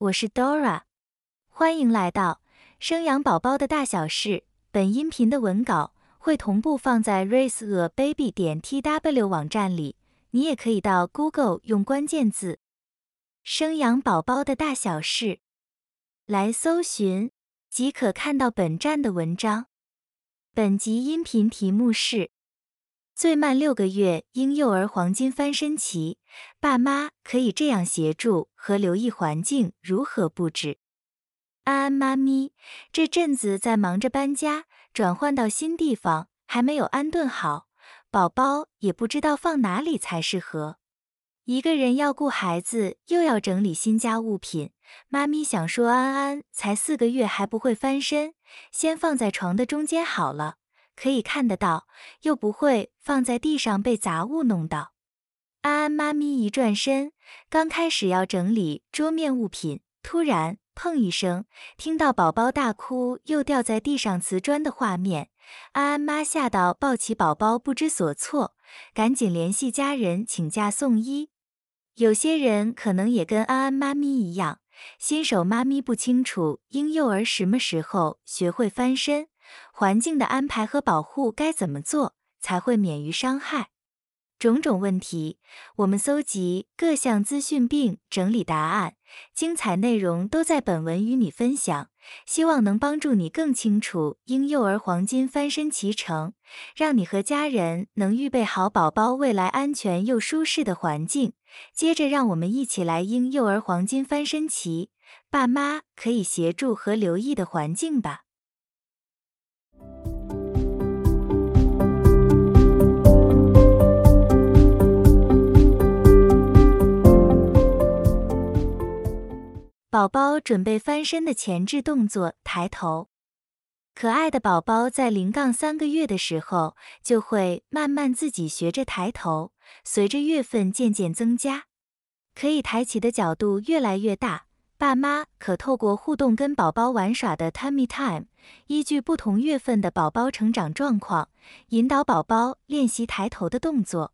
我是 Dora，欢迎来到生养宝宝的大小事。本音频的文稿会同步放在 raiseababy 点 tw 网站里，你也可以到 Google 用关键字“生养宝宝的大小事”来搜寻，即可看到本站的文章。本集音频题目是。最慢六个月婴幼儿黄金翻身期，爸妈可以这样协助和留意环境如何布置。安安妈咪这阵子在忙着搬家，转换到新地方，还没有安顿好，宝宝也不知道放哪里才适合。一个人要顾孩子，又要整理新家物品，妈咪想说，安安才四个月还不会翻身，先放在床的中间好了。可以看得到，又不会放在地上被杂物弄到。安安妈咪一转身，刚开始要整理桌面物品，突然砰一声，听到宝宝大哭又掉在地上瓷砖的画面。安安妈吓到抱起宝宝不知所措，赶紧联系家人请假送医。有些人可能也跟安安妈咪一样，新手妈咪不清楚婴幼儿什么时候学会翻身。环境的安排和保护该怎么做才会免于伤害？种种问题，我们搜集各项资讯并整理答案，精彩内容都在本文与你分享，希望能帮助你更清楚婴幼儿黄金翻身脐程，让你和家人能预备好宝宝未来安全又舒适的环境。接着，让我们一起来婴幼儿黄金翻身期，爸妈可以协助和留意的环境吧。宝宝准备翻身的前置动作：抬头。可爱的宝宝在零杠三个月的时候，就会慢慢自己学着抬头，随着月份渐渐增加，可以抬起的角度越来越大。爸妈可透过互动跟宝宝玩耍的 tummy time，依据不同月份的宝宝成长状况，引导宝宝练习抬头的动作。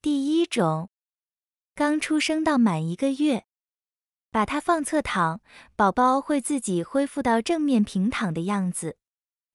第一种，刚出生到满一个月。把它放侧躺，宝宝会自己恢复到正面平躺的样子。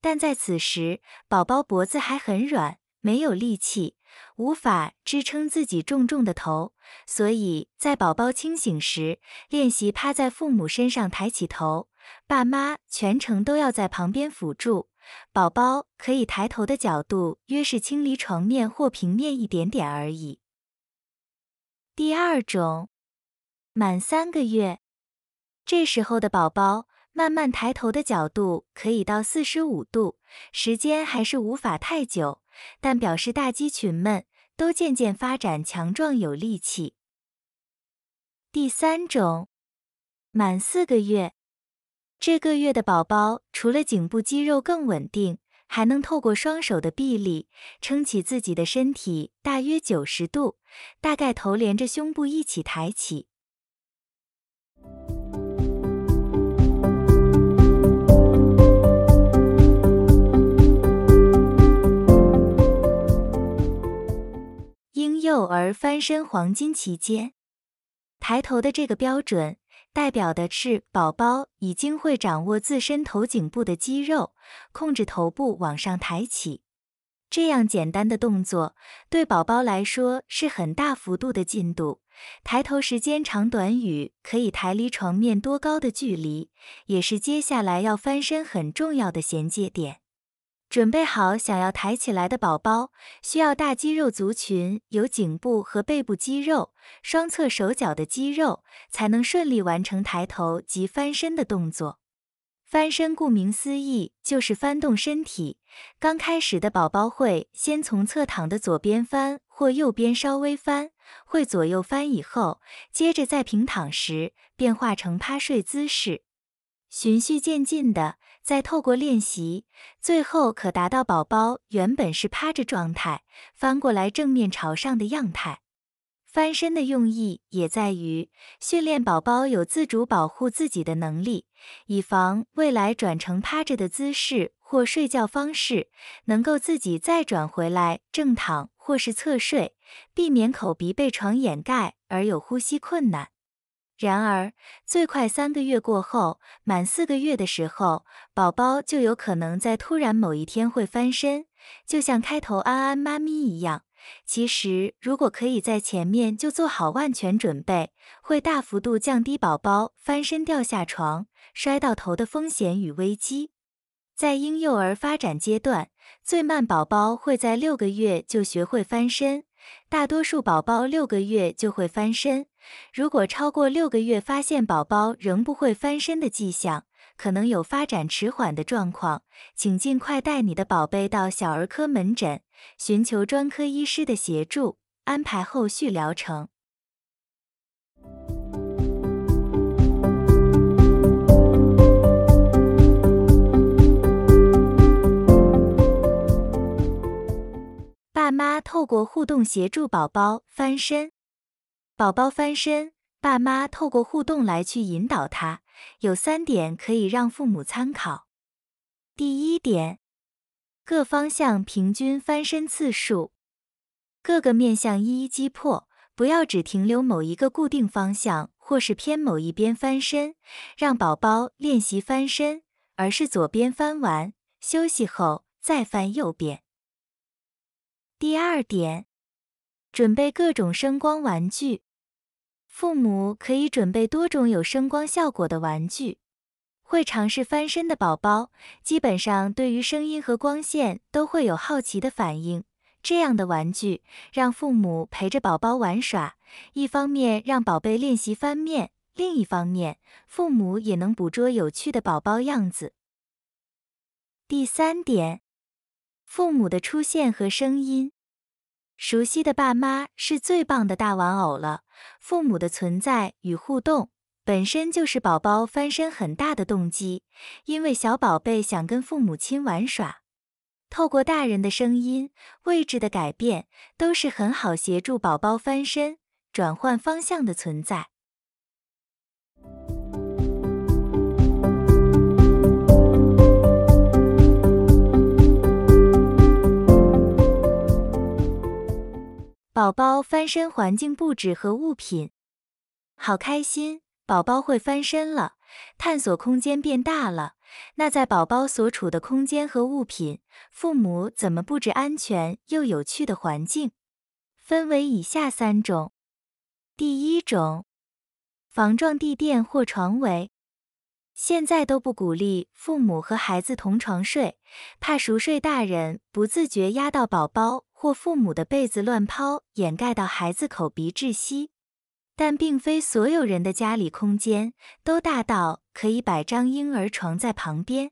但在此时，宝宝脖子还很软，没有力气，无法支撑自己重重的头。所以在宝宝清醒时，练习趴在父母身上抬起头，爸妈全程都要在旁边辅助。宝宝可以抬头的角度约是轻离床面或平面一点点而已。第二种。满三个月，这时候的宝宝慢慢抬头的角度可以到四十五度，时间还是无法太久，但表示大肌群们都渐渐发展强壮有力气。第三种，满四个月，这个月的宝宝除了颈部肌肉更稳定，还能透过双手的臂力撑起自己的身体大约九十度，大概头连着胸部一起抬起。而翻身黄金期间，抬头的这个标准，代表的是宝宝已经会掌握自身头颈部的肌肉，控制头部往上抬起。这样简单的动作，对宝宝来说是很大幅度的进度。抬头时间长短与可以抬离床面多高的距离，也是接下来要翻身很重要的衔接点。准备好想要抬起来的宝宝，需要大肌肉族群有颈部和背部肌肉、双侧手脚的肌肉，才能顺利完成抬头及翻身的动作。翻身顾名思义就是翻动身体。刚开始的宝宝会先从侧躺的左边翻或右边稍微翻，会左右翻以后，接着在平躺时变化成趴睡姿势，循序渐进的。再透过练习，最后可达到宝宝原本是趴着状态，翻过来正面朝上的样态。翻身的用意也在于训练宝宝有自主保护自己的能力，以防未来转成趴着的姿势或睡觉方式，能够自己再转回来正躺或是侧睡，避免口鼻被床掩盖而有呼吸困难。然而，最快三个月过后，满四个月的时候，宝宝就有可能在突然某一天会翻身，就像开头安安妈咪一样。其实，如果可以在前面就做好万全准备，会大幅度降低宝宝翻身掉下床、摔到头的风险与危机。在婴幼儿发展阶段，最慢宝宝会在六个月就学会翻身。大多数宝宝六个月就会翻身，如果超过六个月发现宝宝仍不会翻身的迹象，可能有发展迟缓的状况，请尽快带你的宝贝到小儿科门诊，寻求专科医师的协助，安排后续疗程。爸妈透过互动协助宝宝翻身，宝宝翻身，爸妈透过互动来去引导他。有三点可以让父母参考。第一点，各方向平均翻身次数，各个面向一一击破，不要只停留某一个固定方向或是偏某一边翻身，让宝宝练习翻身，而是左边翻完休息后再翻右边。第二点，准备各种声光玩具。父母可以准备多种有声光效果的玩具。会尝试翻身的宝宝，基本上对于声音和光线都会有好奇的反应。这样的玩具让父母陪着宝宝玩耍，一方面让宝贝练习翻面，另一方面父母也能捕捉有趣的宝宝样子。第三点。父母的出现和声音，熟悉的爸妈是最棒的大玩偶了。父母的存在与互动本身就是宝宝翻身很大的动机，因为小宝贝想跟父母亲玩耍。透过大人的声音、位置的改变，都是很好协助宝宝翻身、转换方向的存在。宝宝翻身环境布置和物品，好开心！宝宝会翻身了，探索空间变大了。那在宝宝所处的空间和物品，父母怎么布置安全又有趣的环境？分为以下三种。第一种，防撞地垫或床围。现在都不鼓励父母和孩子同床睡，怕熟睡大人不自觉压到宝宝。或父母的被子乱抛，掩盖到孩子口鼻窒息。但并非所有人的家里空间都大到可以摆张婴儿床在旁边。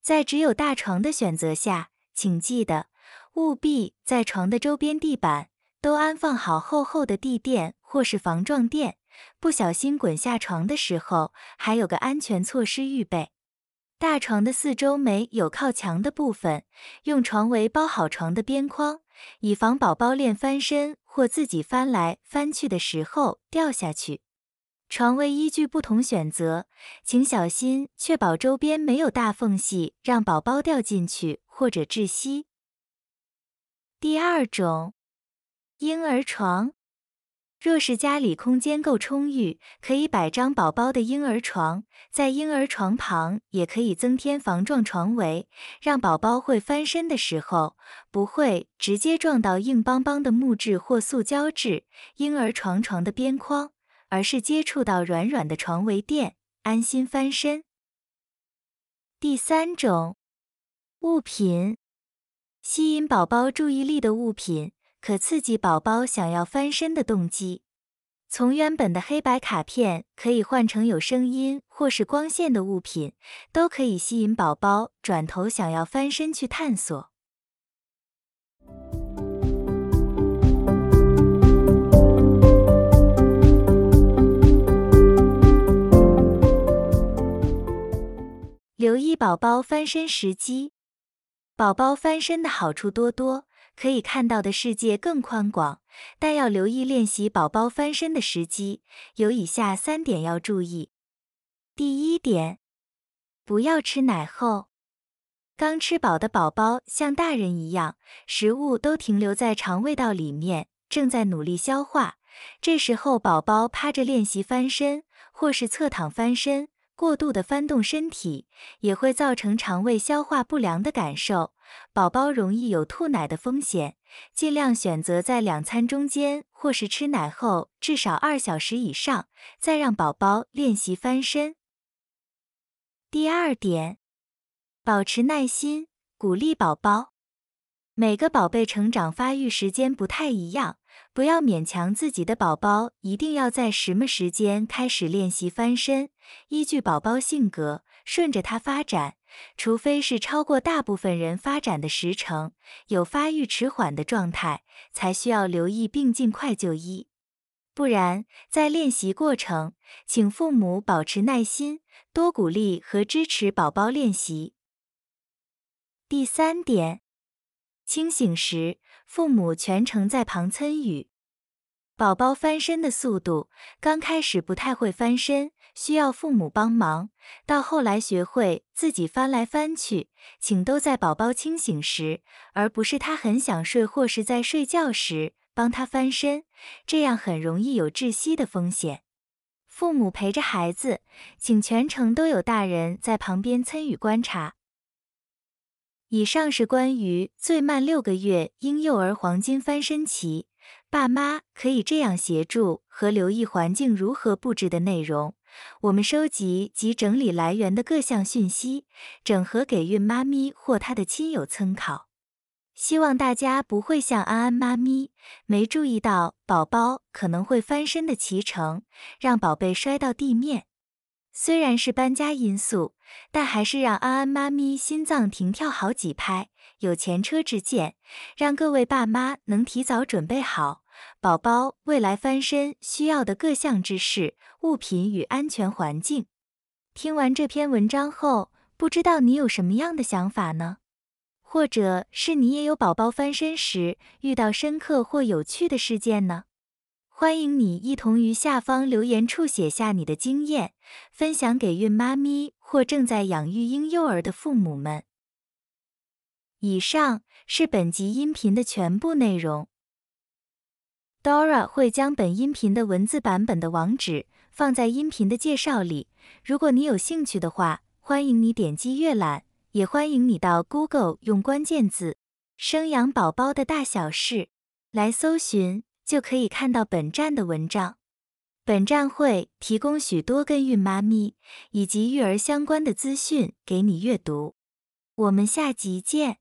在只有大床的选择下，请记得务必在床的周边地板都安放好厚厚的地垫或是防撞垫，不小心滚下床的时候还有个安全措施预备。大床的四周没有靠墙的部分，用床围包好床的边框。以防宝宝练翻身或自己翻来翻去的时候掉下去。床位依据不同选择，请小心确保周边没有大缝隙，让宝宝掉进去或者窒息。第二种，婴儿床。若是家里空间够充裕，可以摆张宝宝的婴儿床，在婴儿床旁也可以增添防撞床围，让宝宝会翻身的时候不会直接撞到硬邦邦的木质或塑胶质婴儿床床的边框，而是接触到软软的床围垫，安心翻身。第三种物品，吸引宝宝注意力的物品。可刺激宝宝想要翻身的动机。从原本的黑白卡片可以换成有声音或是光线的物品，都可以吸引宝宝转头想要翻身去探索。留意宝宝翻身时机。宝宝翻身的好处多多。可以看到的世界更宽广，但要留意练习宝宝翻身的时机，有以下三点要注意。第一点，不要吃奶后。刚吃饱的宝宝像大人一样，食物都停留在肠胃道里面，正在努力消化。这时候宝宝趴着练习翻身，或是侧躺翻身，过度的翻动身体也会造成肠胃消化不良的感受，宝宝容易有吐奶的风险。尽量选择在两餐中间或是吃奶后至少二小时以上，再让宝宝练习翻身。第二点，保持耐心，鼓励宝宝。每个宝贝成长发育时间不太一样，不要勉强自己的宝宝一定要在什么时间开始练习翻身。依据宝宝性格，顺着他发展，除非是超过大部分人发展的时程，有发育迟缓的状态，才需要留意并尽快就医。不然，在练习过程，请父母保持耐心，多鼓励和支持宝宝练习。第三点。清醒时，父母全程在旁参与。宝宝翻身的速度，刚开始不太会翻身，需要父母帮忙。到后来学会自己翻来翻去，请都在宝宝清醒时，而不是他很想睡或是在睡觉时帮他翻身，这样很容易有窒息的风险。父母陪着孩子，请全程都有大人在旁边参与观察。以上是关于最慢六个月婴幼儿黄金翻身期，爸妈可以这样协助和留意环境如何布置的内容。我们收集及整理来源的各项讯息，整合给孕妈咪或她的亲友参考。希望大家不会像安安妈咪没注意到宝宝可能会翻身的脐程，让宝贝摔到地面。虽然是搬家因素，但还是让安安妈咪心脏停跳好几拍，有前车之鉴，让各位爸妈能提早准备好宝宝未来翻身需要的各项知识、物品与安全环境。听完这篇文章后，不知道你有什么样的想法呢？或者是你也有宝宝翻身时遇到深刻或有趣的事件呢？欢迎你一同于下方留言处写下你的经验，分享给孕妈咪或正在养育婴幼儿的父母们。以上是本集音频的全部内容。Dora 会将本音频的文字版本的网址放在音频的介绍里，如果你有兴趣的话，欢迎你点击阅览，也欢迎你到 Google 用关键字“生养宝宝的大小事”来搜寻。就可以看到本站的文章。本站会提供许多跟孕妈咪以及育儿相关的资讯给你阅读。我们下集见。